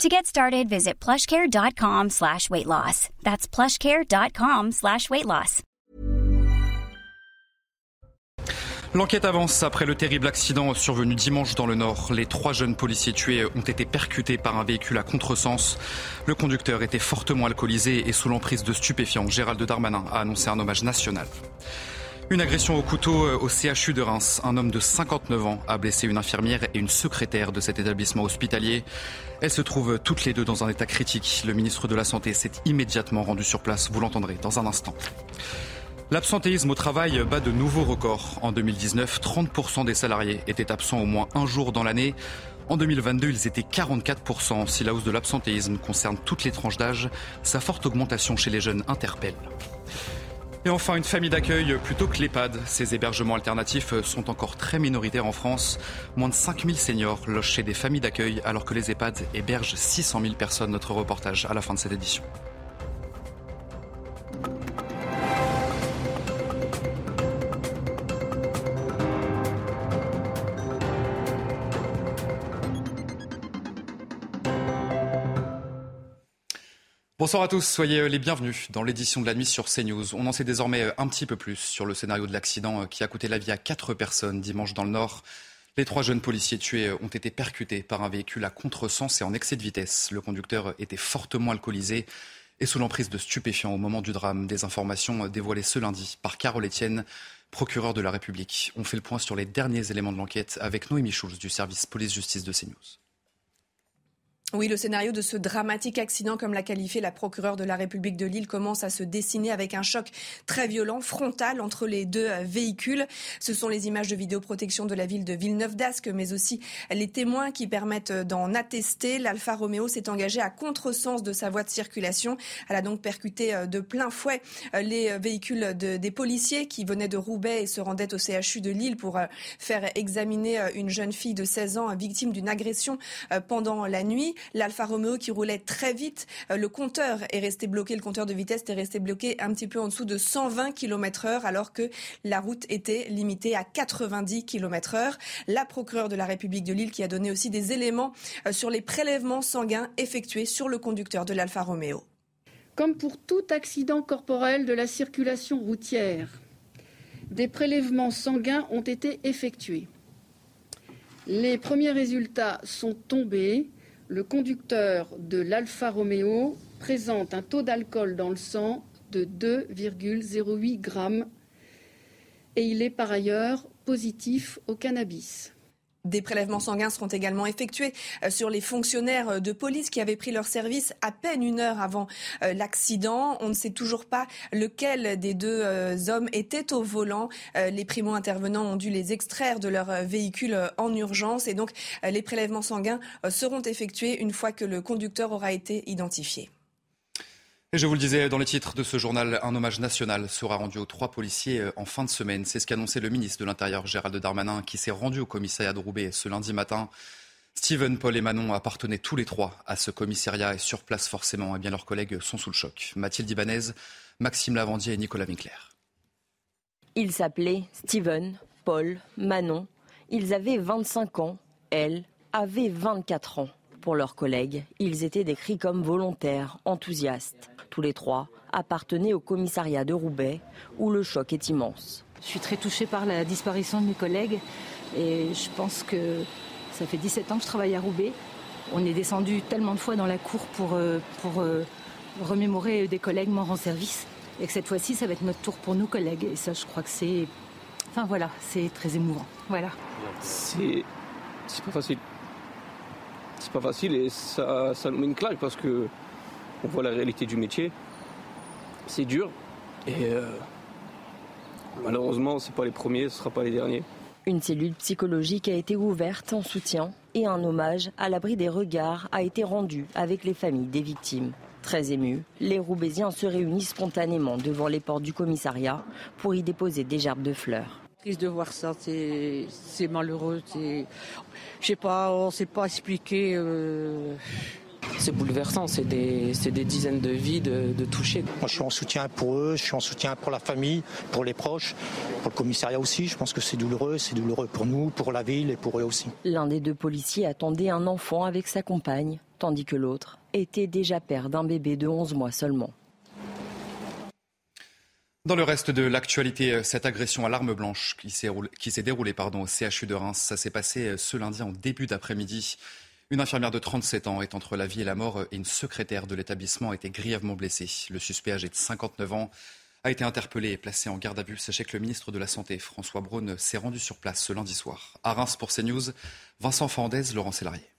To get started, visit plushcare.com slash weight loss. That's plushcare.com slash weight loss. L'enquête avance après le terrible accident survenu dimanche dans le Nord. Les trois jeunes policiers tués ont été percutés par un véhicule à contresens. Le conducteur était fortement alcoolisé et sous l'emprise de stupéfiants. Gérald Darmanin a annoncé un hommage national. Une agression au couteau au CHU de Reims. Un homme de 59 ans a blessé une infirmière et une secrétaire de cet établissement hospitalier. Elles se trouvent toutes les deux dans un état critique. Le ministre de la Santé s'est immédiatement rendu sur place. Vous l'entendrez dans un instant. L'absentéisme au travail bat de nouveaux records. En 2019, 30% des salariés étaient absents au moins un jour dans l'année. En 2022, ils étaient 44%. Si la hausse de l'absentéisme concerne toutes les tranches d'âge, sa forte augmentation chez les jeunes interpelle. Et enfin, une famille d'accueil plutôt que l'EHPAD. Ces hébergements alternatifs sont encore très minoritaires en France. Moins de 5000 seniors logent chez des familles d'accueil alors que les EHPAD hébergent 600 000 personnes. Notre reportage à la fin de cette édition. Bonsoir à tous, soyez les bienvenus dans l'édition de la nuit sur CNews. On en sait désormais un petit peu plus sur le scénario de l'accident qui a coûté la vie à quatre personnes dimanche dans le Nord. Les trois jeunes policiers tués ont été percutés par un véhicule à contresens et en excès de vitesse. Le conducteur était fortement alcoolisé et sous l'emprise de stupéfiants au moment du drame. Des informations dévoilées ce lundi par Carole Etienne, procureur de la République. On fait le point sur les derniers éléments de l'enquête avec Noémie Schulz du service police-justice de CNews. Oui, le scénario de ce dramatique accident, comme l'a qualifié la procureure de la République de Lille, commence à se dessiner avec un choc très violent, frontal entre les deux euh, véhicules. Ce sont les images de vidéoprotection de la ville de Villeneuve d'Ascq, mais aussi les témoins qui permettent euh, d'en attester. L'Alfa Romeo s'est engagé à contresens de sa voie de circulation. Elle a donc percuté euh, de plein fouet les véhicules de, des policiers qui venaient de Roubaix et se rendaient au CHU de Lille pour faire examiner une jeune fille de 16 ans victime d'une agression pendant la nuit l'Alfa Romeo qui roulait très vite. Euh, le compteur est resté bloqué, le compteur de vitesse est resté bloqué un petit peu en dessous de 120 km heure alors que la route était limitée à 90 km heure. La procureure de la République de Lille qui a donné aussi des éléments euh, sur les prélèvements sanguins effectués sur le conducteur de l'Alfa Romeo. Comme pour tout accident corporel de la circulation routière, des prélèvements sanguins ont été effectués. Les premiers résultats sont tombés le conducteur de l'Alfa Romeo présente un taux d'alcool dans le sang de 2,08 grammes et il est par ailleurs positif au cannabis. Des prélèvements sanguins seront également effectués euh, sur les fonctionnaires euh, de police qui avaient pris leur service à peine une heure avant euh, l'accident. On ne sait toujours pas lequel des deux hommes était au volant. Les primo-intervenants ont dû les extraire de leur véhicule en urgence et donc les prélèvements sanguins seront effectués une fois que le conducteur aura été identifié. Et je vous le disais dans les titres de ce journal, un hommage national sera rendu aux trois policiers euh, en fin de semaine. C'est ce qu'annonçait le ministre de l'Intérieur Gérald Darmanin qui s'est rendu au commissariat de Roubaix ce lundi matin. Steven, Paul et Manon appartenaient tous les trois à ce commissariat et sur place forcément, eh leurs collègues sont sous le choc. Mathilde Ibanez, Maxime Lavandier et Nicolas Winkler. Ils s'appelaient Steven, Paul, Manon. Ils avaient 25 ans, elle avait 24 ans. Pour leurs collègues, ils étaient décrits comme volontaires, enthousiastes. Tous les trois appartenaient au commissariat de Roubaix, où le choc est immense. Je suis très touchée par la disparition de mes collègues et je pense que ça fait 17 ans que je travaille à Roubaix. On est descendu tellement de fois dans la cour pour, euh, pour euh, remémorer des collègues morts en service et que cette fois-ci, ça va être notre tour pour nous collègues. Et ça, je crois que c'est. Enfin voilà, c'est très émouvant. Voilà. C'est. C'est pas facile. C'est pas facile et ça, nous met une claque parce que on voit la réalité du métier. C'est dur et euh, malheureusement, ce pas les premiers, ce sera pas les derniers. Une cellule psychologique a été ouverte en soutien et un hommage à l'abri des regards a été rendu avec les familles des victimes. Très émus, les Roubaisiens se réunissent spontanément devant les portes du commissariat pour y déposer des gerbes de fleurs. Triste de voir ça, c'est malheureux. Je sais pas, on ne sait pas expliquer. Euh, c'est bouleversant, c'est des, des, dizaines de vies de, de toucher. Moi, je suis en soutien pour eux, je suis en soutien pour la famille, pour les proches, pour le commissariat aussi. Je pense que c'est douloureux, c'est douloureux pour nous, pour la ville et pour eux aussi. L'un des deux policiers attendait un enfant avec sa compagne, tandis que l'autre était déjà père d'un bébé de 11 mois seulement. Dans le reste de l'actualité, cette agression à l'arme blanche qui s'est déroulée pardon, au CHU de Reims, ça s'est passé ce lundi en début d'après-midi. Une infirmière de 37 ans est entre la vie et la mort et une secrétaire de l'établissement a été grièvement blessée. Le suspect âgé de 59 ans a été interpellé et placé en garde à vue. Sachez que le ministre de la Santé, François Braun, s'est rendu sur place ce lundi soir. À Reims pour CNews, Vincent Fandez, Laurent Sélarié.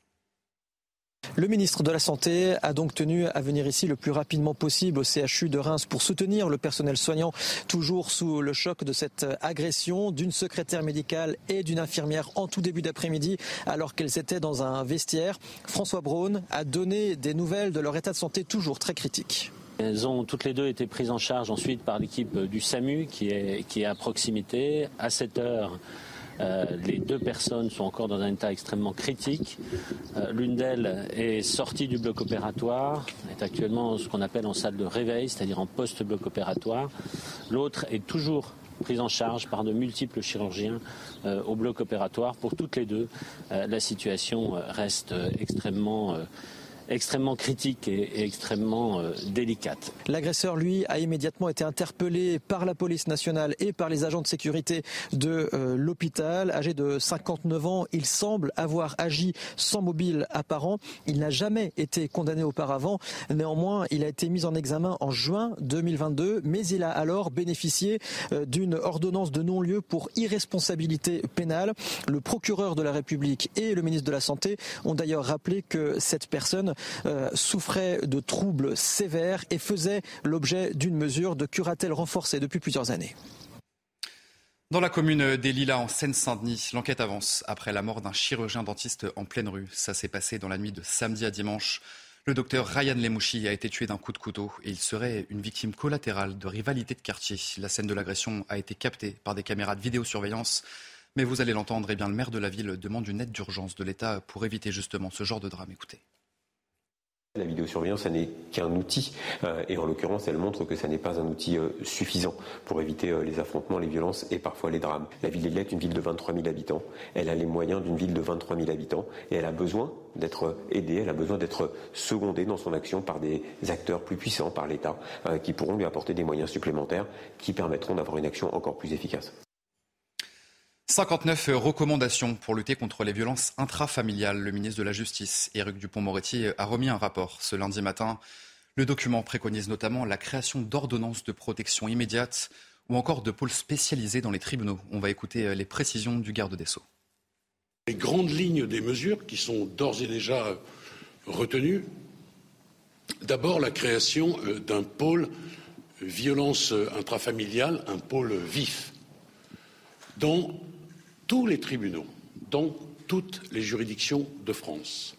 Le ministre de la Santé a donc tenu à venir ici le plus rapidement possible au CHU de Reims pour soutenir le personnel soignant, toujours sous le choc de cette agression d'une secrétaire médicale et d'une infirmière en tout début d'après-midi, alors qu'elles étaient dans un vestiaire. François Braun a donné des nouvelles de leur état de santé toujours très critique. Elles ont toutes les deux été prises en charge ensuite par l'équipe du SAMU qui est, à proximité. À cette heure, euh, les deux personnes sont encore dans un état extrêmement critique. Euh, l'une d'elles est sortie du bloc opératoire, est actuellement ce qu'on appelle en salle de réveil, c'est-à-dire en post-bloc opératoire. L'autre est toujours prise en charge par de multiples chirurgiens euh, au bloc opératoire. Pour toutes les deux, la situation reste extrêmement extrêmement critique et, extrêmement euh, délicate. L'agresseur, lui, a immédiatement été interpellé par la police nationale et par les agents de sécurité de euh, l'hôpital. Âgé de 59 ans, il semble avoir agi sans mobile apparent. Il n'a jamais été condamné auparavant. Néanmoins, il a été mis en examen en juin 2022, mais il a alors bénéficié euh, d'une ordonnance de non-lieu pour irresponsabilité pénale. Le procureur de la République et le ministre de la Santé ont d'ailleurs rappelé que cette personne euh, souffrait de troubles sévères et faisait l'objet d'une mesure de curatelle renforcée depuis plusieurs années. Dans la commune des Lilas, en Seine-Saint-Denis, l'enquête avance après la mort d'un chirurgien dentiste en pleine rue. Ça s'est passé dans la nuit de samedi à dimanche. Le docteur Ryan Lemouchi a été tué d'un coup de couteau et il serait une victime collatérale de rivalité de quartier. La scène de l'agression a été captée par des caméras de vidéosurveillance. Mais vous allez l'entendre, eh bien, le maire de la ville demande une aide d'urgence de l'État pour éviter justement ce genre de drame. Écoutez. La vidéosurveillance, ça n'est qu'un outil, euh, et en l'occurrence, elle montre que ça n'est pas un outil euh, suffisant pour éviter euh, les affrontements, les violences et parfois les drames. La ville d'Aigle est une ville de 23 000 habitants. Elle a les moyens d'une ville de 23 000 habitants, et elle a besoin d'être aidée, elle a besoin d'être secondée dans son action par des acteurs plus puissants, par l'État, qui pourront lui apporter des moyens supplémentaires qui permettront d'avoir une action encore plus efficace. 59 recommandations pour lutter contre les violences intrafamiliales. Le ministre de la Justice, Éric Dupont-Moretti, a remis un rapport ce lundi matin. Le document préconise notamment la création d'ordonnances de protection immédiate ou encore de pôles spécialisés dans les tribunaux. On va écouter les précisions du garde des Sceaux. Les grandes lignes des mesures qui sont d'ores et déjà retenues. D'abord, la création euh, d'un pôle violence intrafamiliale, un pôle vif, dont tous les tribunaux, dans toutes les juridictions de France,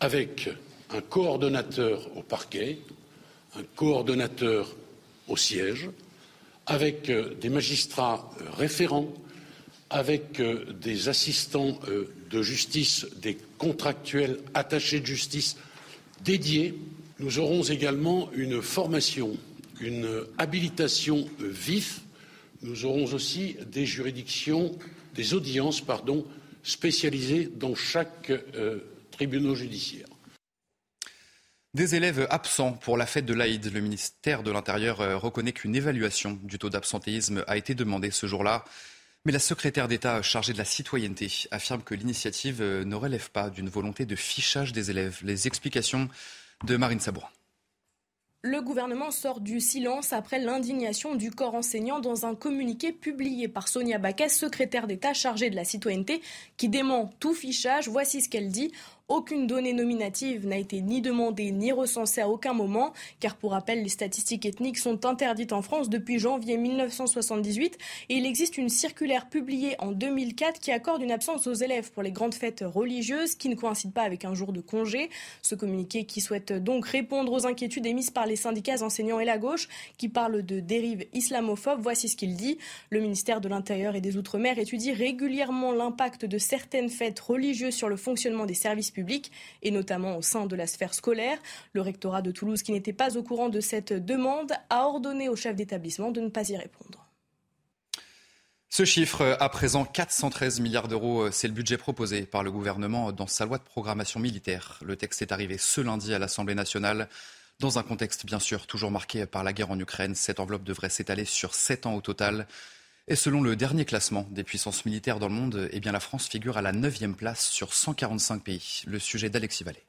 avec un coordonnateur au parquet, un coordonnateur au siège, avec euh, des magistrats euh, référents, avec euh, des assistants de justice, des contractuels attachés de justice dédiés. Nous aurons également une formation, une habilitation vif. Nous aurons aussi des juridictions des audiences spécialisées dans chaque euh, tribunal judiciaire. Des élèves absents pour la fête de l'Aïd. Le ministère de l'Intérieur euh, reconnaît qu'une évaluation du taux d'absentéisme a été demandée ce jour-là. Mais la secrétaire d'État chargée de la citoyenneté affirme que l'initiative euh, ne relève pas d'une volonté de fichage des élèves. Les explications de Marine Sabourin. Le gouvernement sort du silence après l'indignation du corps enseignant dans un communiqué publié par Sonia Baquet, secrétaire d'État chargée de la citoyenneté, qui dément tout fichage. Voici ce qu'elle dit. Aucune donnée nominative n'a été ni demandée ni recensée à aucun moment, car pour rappel, les statistiques ethniques sont interdites en France depuis janvier 1978 et il existe une circulaire publiée en 2004 qui accorde une absence aux élèves pour les grandes fêtes religieuses qui ne coïncident pas avec un jour de congé. Ce communiqué qui souhaite donc répondre aux inquiétudes émises par les syndicats enseignants et la gauche qui parlent de dérives islamophobes. Voici ce qu'il dit. Le ministère de l'Intérieur et des Outre-mer étudie régulièrement l'impact de certaines fêtes religieuses sur le fonctionnement des services et notamment au sein de la sphère scolaire. Le rectorat de Toulouse, qui n'était pas au courant de cette demande, a ordonné au chef d'établissement de ne pas y répondre. Ce chiffre, à présent 413 milliards d'euros, c'est le budget proposé par le gouvernement dans sa loi de programmation militaire. Le texte est arrivé ce lundi à l'Assemblée nationale. Dans un contexte bien sûr toujours marqué par la guerre en Ukraine, cette enveloppe devrait s'étaler sur 7 ans au total. Et selon le dernier classement des puissances militaires dans le monde, eh bien la France figure à la 9e place sur 145 pays. Le sujet d'Alexis Vallée.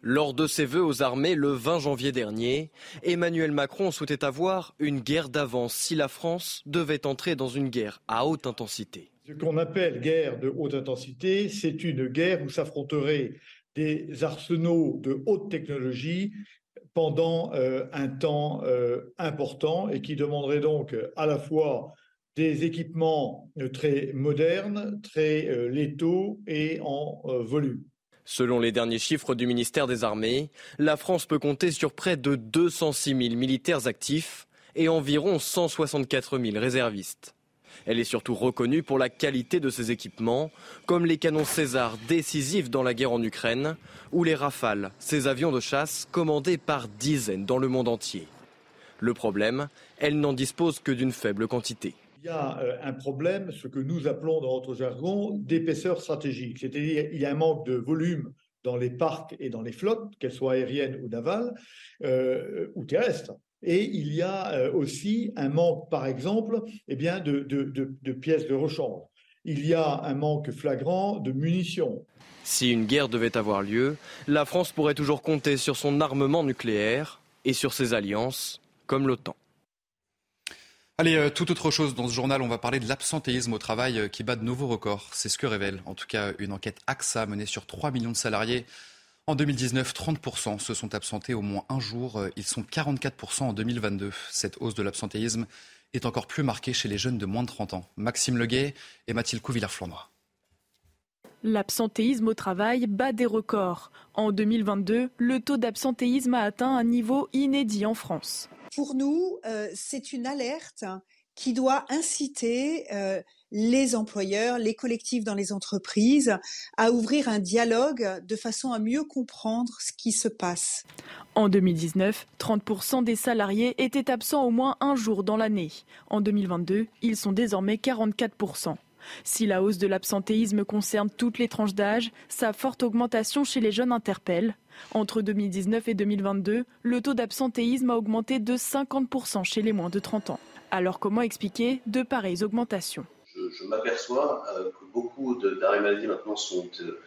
Lors de ses vœux aux armées le 20 janvier dernier, Emmanuel Macron souhaitait avoir une guerre d'avance si la France devait entrer dans une guerre à haute intensité. Ce qu'on appelle guerre de haute intensité, c'est une guerre où s'affronteraient des arsenaux de haute technologie pendant euh, un temps euh, important et qui demanderait donc à la fois des équipements euh, très modernes, très létaux et en volume. Selon les derniers chiffres du ministère des Armées, la France peut compter sur près de 206 000 militaires actifs et environ 164 000 réservistes. Elle est surtout reconnue pour la qualité de ses équipements, comme les canons César décisifs dans la guerre en Ukraine, ou les Rafales, ces avions de chasse commandés par dizaines dans le monde entier. Le problème, elle n'en dispose que d'une faible quantité. Il y a euh, un problème, ce que nous appelons dans notre jargon d'épaisseur stratégique, c'est-à-dire il y a un manque de volume dans les parcs et dans les flottes, qu'elles soient aériennes ou navales euh, ou terrestres. Et il y a euh, aussi un manque, par exemple, eh bien, de, de pièces de rechange. Il y a un manque flagrant de munitions. Si une guerre devait avoir lieu, la France pourrait toujours compter sur son armement nucléaire et sur ses alliances, comme l'OTAN. Allez, euh, tout autre chose dans ce journal, on va parler de l'absentéisme au travail euh, qui bat de nouveaux records. C'est ce que révèle en tout cas une enquête AXA menée sur 3 millions de salariés. En 2019, 30% se sont absentés au moins un jour. Euh, ils sont 44% en 2022. Cette hausse de l'absentéisme est encore plus marquée chez les jeunes de moins de 30 ans. Maxime Leguet et Mathilde Couvillard-Flandre. L'absentéisme au travail bat des records. En 2022, le taux d'absentéisme a atteint un niveau inédit en France. Pour nous, euh, c'est une alerte qui doit inciter euh, les employeurs, les collectifs dans les entreprises à ouvrir un dialogue de façon à mieux comprendre ce qui se passe. En 2019, 30% des salariés étaient absents au moins un jour dans l'année. En 2022, ils sont désormais 44%. Si la hausse de l'absentéisme concerne toutes les tranches d'âge, sa forte augmentation chez les jeunes interpelle. Entre 2019 et 2022, le taux d'absentéisme a augmenté de 50% chez les moins de 30 ans. Alors comment expliquer de pareilles augmentations? Je, m'aperçois euh, que beaucoup d'arrêts maladie maintenant sont euh,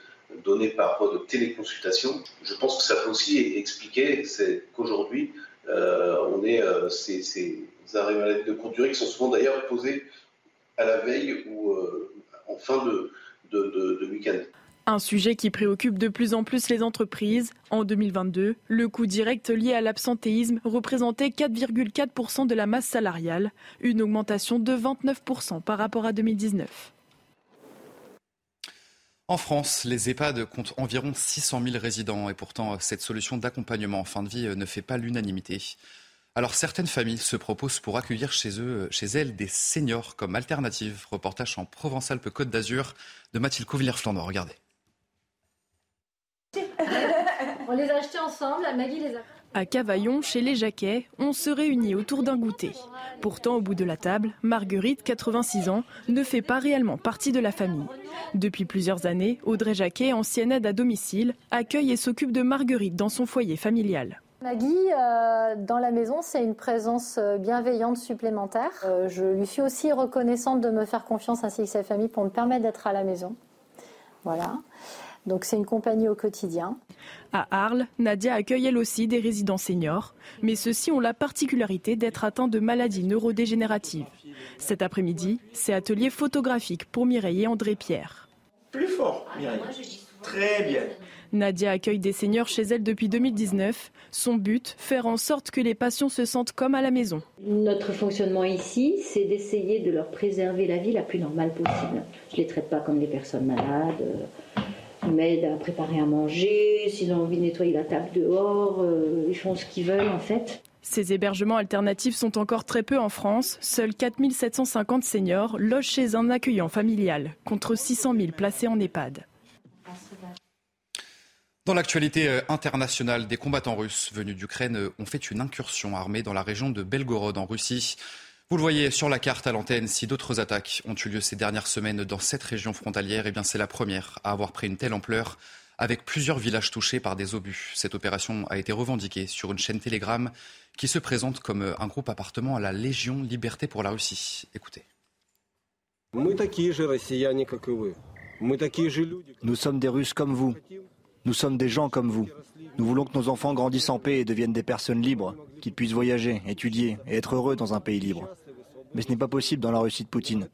donnés par voie de téléconsultation. Je pense que ça peut aussi expliquer qu'aujourd'hui, euh, on est ces, arrêts maladie de courte durée qui sont souvent d'ailleurs posés à la veille ou en fin de, de, week-end. Un sujet qui préoccupe de plus en plus les entreprises. En 2022, le coût direct lié à l'absentéisme représentait 4,4% de la masse salariale, une augmentation de 29% par rapport à 2019. En France, les EHPAD comptent environ 600 000 résidents et pourtant cette solution d'accompagnement en fin de vie ne fait pas l'unanimité. Alors certaines familles se proposent pour accueillir chez eux, chez elles, des seniors comme alternative. Reportage en Provence-Alpes-Côte d'Azur de Mathilde Couvillère-Flandre. Regardez. On les a achetés ensemble, Maggie les a. À Cavaillon, chez les Jacquets, on se réunit autour d'un goûter. Pourtant, au bout de la table, Marguerite, 86 ans, ne fait pas réellement partie de la famille. Depuis plusieurs années, Audrey Jacquet, ancienne aide à domicile, accueille et s'occupe de Marguerite dans son foyer familial. Maggie, euh, dans la maison, c'est une présence euh, bienveillante supplémentaire. Euh, je lui suis aussi reconnaissante de me faire confiance ainsi que sa famille pour me permettre d'être à la maison. Voilà. Donc c'est une compagnie au quotidien. À Arles, Nadia accueille elle aussi des résidents seniors, mais ceux-ci ont la particularité d'être atteints de maladies neurodégénératives. Cet après-midi, c'est atelier photographique pour Mireille et André Pierre. Plus fort, Mireille. Très bien. Nadia accueille des seniors chez elle depuis 2019. Son but, faire en sorte que les patients se sentent comme à la maison. Notre fonctionnement ici, c'est d'essayer de leur préserver la vie la plus normale possible. Je ne les traite pas comme des personnes malades. Ils m'aident à préparer à manger. S'ils ont envie de nettoyer la table dehors, euh, ils font ce qu'ils veulent en fait. Ces hébergements alternatifs sont encore très peu en France. Seuls 4750 seniors logent chez un accueillant familial, contre 600 000 placés en EHPAD. Dans l'actualité euh, internationale, des combattants russes venus d'Ukraine euh, ont fait une incursion armée dans la région de Belgorod en Russie. Vous le voyez sur la carte à l'antenne, si d'autres attaques ont eu lieu ces dernières semaines dans cette région frontalière, eh bien c'est la première à avoir pris une telle ampleur, avec plusieurs villages touchés par des obus. Cette opération a été revendiquée sur une chaîne Telegram qui se présente comme un groupe appartement à la Légion Liberté pour la Russie. Écoutez. Nous sommes des Russes comme vous. Nous sommes des gens comme vous. Nous voulons que nos enfants grandissent en paix et deviennent des personnes libres, qu'ils puissent voyager, étudier et être heureux dans un pays libre. Mais ce n'est pas possible dans la Russie de Poutine.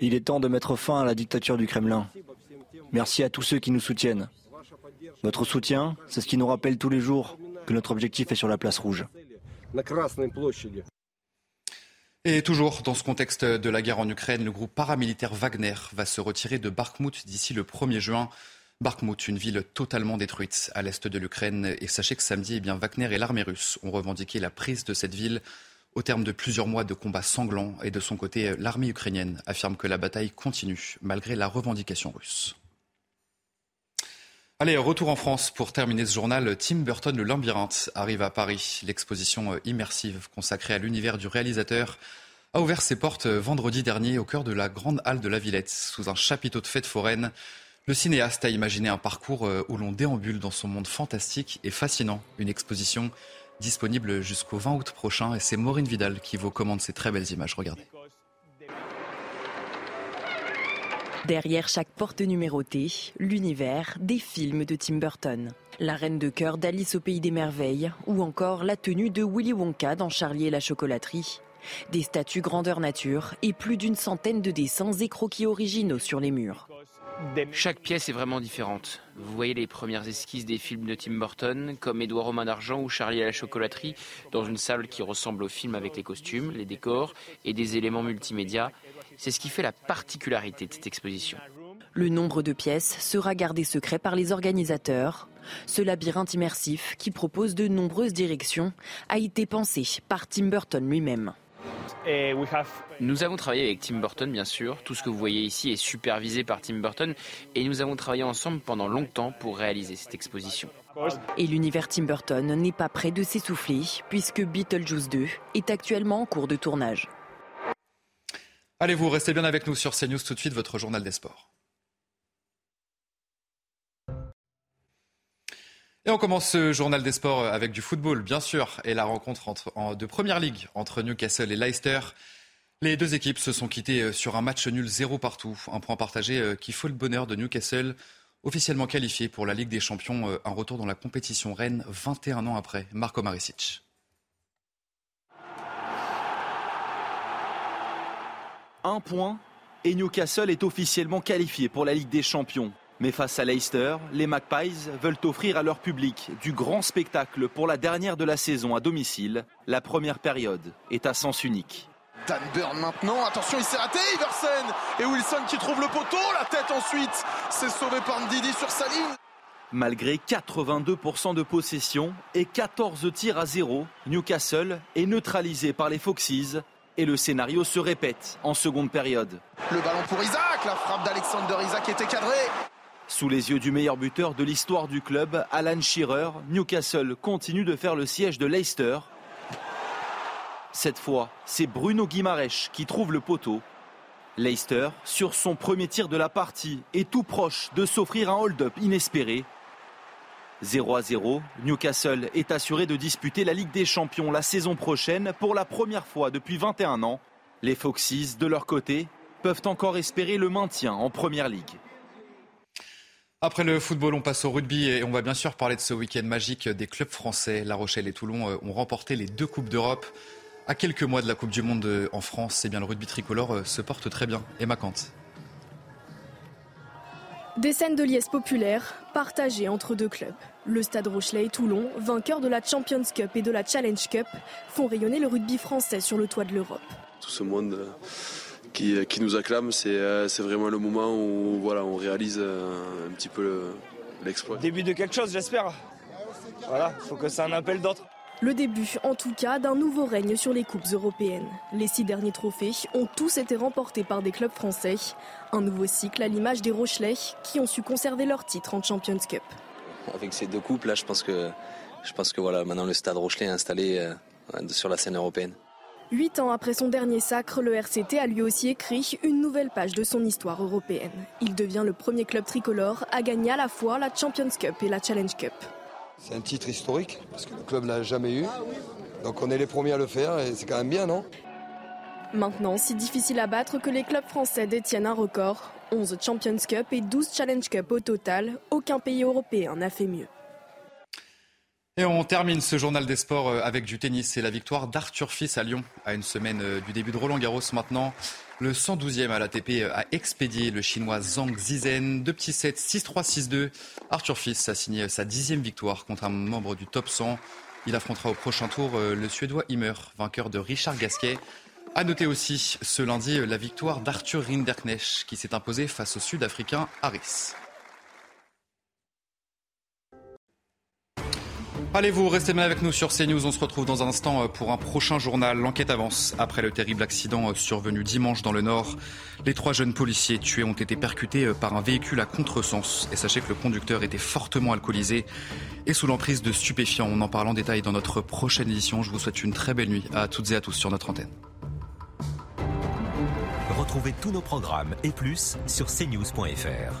Il est temps de mettre fin à la dictature du Kremlin. Merci à tous ceux qui nous soutiennent. Votre soutien, c'est ce qui nous rappelle tous les jours que notre objectif est sur la place rouge. Et toujours dans ce contexte de la guerre en Ukraine, le groupe paramilitaire Wagner va se retirer de Bakhmut d'ici le 1er juin. Bakhmut, une ville totalement détruite à l'est de l'Ukraine. Et sachez que samedi, eh Wagner et l'armée russe ont revendiqué la prise de cette ville au terme de plusieurs mois de combats sanglants. Et de son côté, l'armée ukrainienne affirme que la bataille continue malgré la revendication russe. Allez, retour en France pour terminer ce journal. Tim Burton, le labyrinthe, arrive à Paris. L'exposition immersive consacrée à l'univers du réalisateur a ouvert ses portes vendredi dernier au cœur de la grande halle de la Villette, sous un chapiteau de fête foraine. Le cinéaste a imaginé un parcours euh, où l'on déambule dans son monde fantastique et fascinant. Une exposition disponible jusqu'au 20 août prochain et c'est Maureen Vidal qui vous commande ces très belles images. Regardez. Derrière chaque porte numérotée, l'univers des films de Tim Burton. La reine de cœur d'Alice au pays des merveilles ou encore la tenue de Willy Wonka dans Charlie et la chocolaterie. Des statues grandeur nature et plus d'une centaine de dessins et croquis originaux sur les murs. Chaque pièce est vraiment différente. Vous voyez les premières esquisses des films de Tim Burton, comme Édouard Romain d'Argent ou Charlie à la chocolaterie, dans une salle qui ressemble au film avec les costumes, les décors et des éléments multimédia. C'est ce qui fait la particularité de cette exposition. Le nombre de pièces sera gardé secret par les organisateurs. Ce labyrinthe immersif, qui propose de nombreuses directions, a été pensé par Tim Burton lui-même. Nous avons travaillé avec Tim Burton, bien sûr. Tout ce que vous voyez ici est supervisé par Tim Burton et nous avons travaillé ensemble pendant longtemps pour réaliser cette exposition. Et l'univers Tim Burton n'est pas prêt de s'essouffler puisque Beetlejuice 2 est actuellement en cours de tournage. Allez, vous restez bien avec nous sur CNews tout de suite, votre journal des sports. Et on commence ce journal des sports avec du football, bien sûr, et la rencontre de Première Ligue entre Newcastle et Leicester. Les deux équipes se sont quittées sur un match nul zéro partout, un point partagé euh, qui faut le bonheur de Newcastle, officiellement qualifié pour la Ligue des Champions, euh, un retour dans la compétition reine 21 ans après. Marco Maricic. Un point et Newcastle est officiellement qualifié pour la Ligue des Champions. Mais face à Leicester, les Magpies veulent offrir à leur public du grand spectacle pour la dernière de la saison à domicile. La première période est à sens unique. Dan Burn maintenant, attention il s'est raté, Iversen et Wilson qui trouve le poteau, la tête ensuite, c'est sauvé par Ndidi sur sa ligne. Malgré 82% de possession et 14 tirs à zéro, Newcastle est neutralisé par les Foxes et le scénario se répète en seconde période. Le ballon pour Isaac, la frappe d'Alexander Isaac était cadrée. Sous les yeux du meilleur buteur de l'histoire du club, Alan Shearer, Newcastle continue de faire le siège de Leicester. Cette fois, c'est Bruno Guimarèche qui trouve le poteau. Leicester, sur son premier tir de la partie, est tout proche de s'offrir un hold-up inespéré. 0 à 0, Newcastle est assuré de disputer la Ligue des Champions la saison prochaine pour la première fois depuis 21 ans. Les Foxes, de leur côté, peuvent encore espérer le maintien en Première Ligue. Après le football, on passe au rugby et on va bien sûr parler de ce week-end magique des clubs français. La Rochelle et Toulon euh, ont remporté les deux Coupes d'Europe. À quelques mois de la Coupe du Monde en France, eh bien, le rugby tricolore se porte très bien. Emma Kant. Des scènes de liesse populaires partagées entre deux clubs. Le Stade Rochelet et Toulon, vainqueurs de la Champions Cup et de la Challenge Cup, font rayonner le rugby français sur le toit de l'Europe. Tout ce monde euh, qui, qui nous acclame, c'est euh, vraiment le moment où voilà, on réalise euh, un petit peu l'exploit. Début de quelque chose, j'espère. Voilà, il faut que ça en appelle d'autres. Le début, en tout cas, d'un nouveau règne sur les coupes européennes. Les six derniers trophées ont tous été remportés par des clubs français. Un nouveau cycle à l'image des Rochelais qui ont su conserver leur titre en Champions Cup. Avec ces deux coupes, là, je pense que, je pense que voilà, maintenant le stade Rochelet est installé euh, sur la scène européenne. Huit ans après son dernier sacre, le RCT a lui aussi écrit une nouvelle page de son histoire européenne. Il devient le premier club tricolore à gagner à la fois la Champions Cup et la Challenge Cup. C'est un titre historique, parce que le club ne l'a jamais eu. Donc on est les premiers à le faire et c'est quand même bien, non? Maintenant, si difficile à battre que les clubs français détiennent un record. 11 Champions Cup et 12 Challenge Cup au total. Aucun pays européen n'a fait mieux. Et on termine ce journal des sports euh, avec du tennis. C'est la victoire d'Arthur Fils à Lyon à une semaine euh, du début de Roland Garros maintenant. Le 112e à l'ATP a expédié le chinois Zhang Zizen. Deux petits sets, 6-3, 6-2. Arthur Fils a signé sa dixième victoire contre un membre du top 100. Il affrontera au prochain tour euh, le Suédois Himmer, vainqueur de Richard Gasquet. À noter aussi ce lundi la victoire d'Arthur Rinderknecht qui s'est imposé face au Sud-Africain Harris. Allez, vous restez bien avec nous sur CNews? On se retrouve dans un instant euh, pour un prochain journal. L'enquête avance après le terrible accident euh, survenu dimanche dans le Nord. Les trois jeunes policiers tués ont été percutés euh, par un véhicule à contresens. Et sachez que le conducteur était fortement alcoolisé et sous l'emprise de stupéfiants. On en parle en détail dans notre prochaine édition. Je vous souhaite une très belle nuit à toutes et à tous sur notre antenne. Retrouvez tous nos programmes et plus sur cnews.fr.